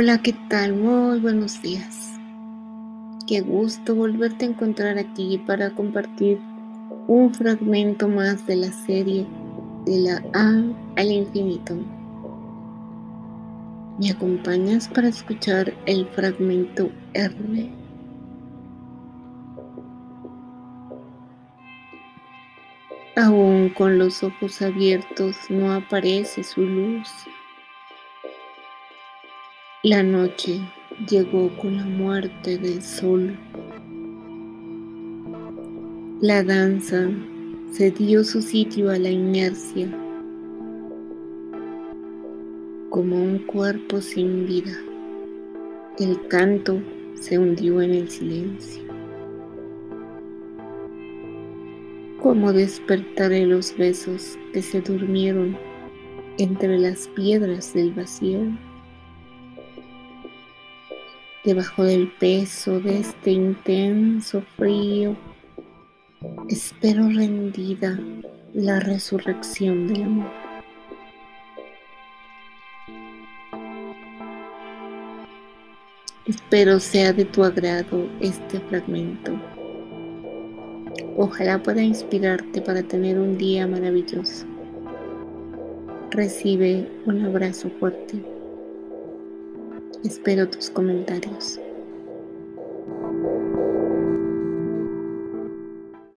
Hola, ¿qué tal? Muy buenos días. Qué gusto volverte a encontrar aquí para compartir un fragmento más de la serie de la A al infinito. ¿Me acompañas para escuchar el fragmento R? Aún con los ojos abiertos no aparece su luz. La noche llegó con la muerte del sol. La danza cedió su sitio a la inercia como un cuerpo sin vida. El canto se hundió en el silencio. ¿Cómo despertaré los besos que se durmieron entre las piedras del vacío? Debajo del peso de este intenso frío, espero rendida la resurrección del amor. Espero sea de tu agrado este fragmento. Ojalá pueda inspirarte para tener un día maravilloso. Recibe un abrazo fuerte. Espero tus comentarios.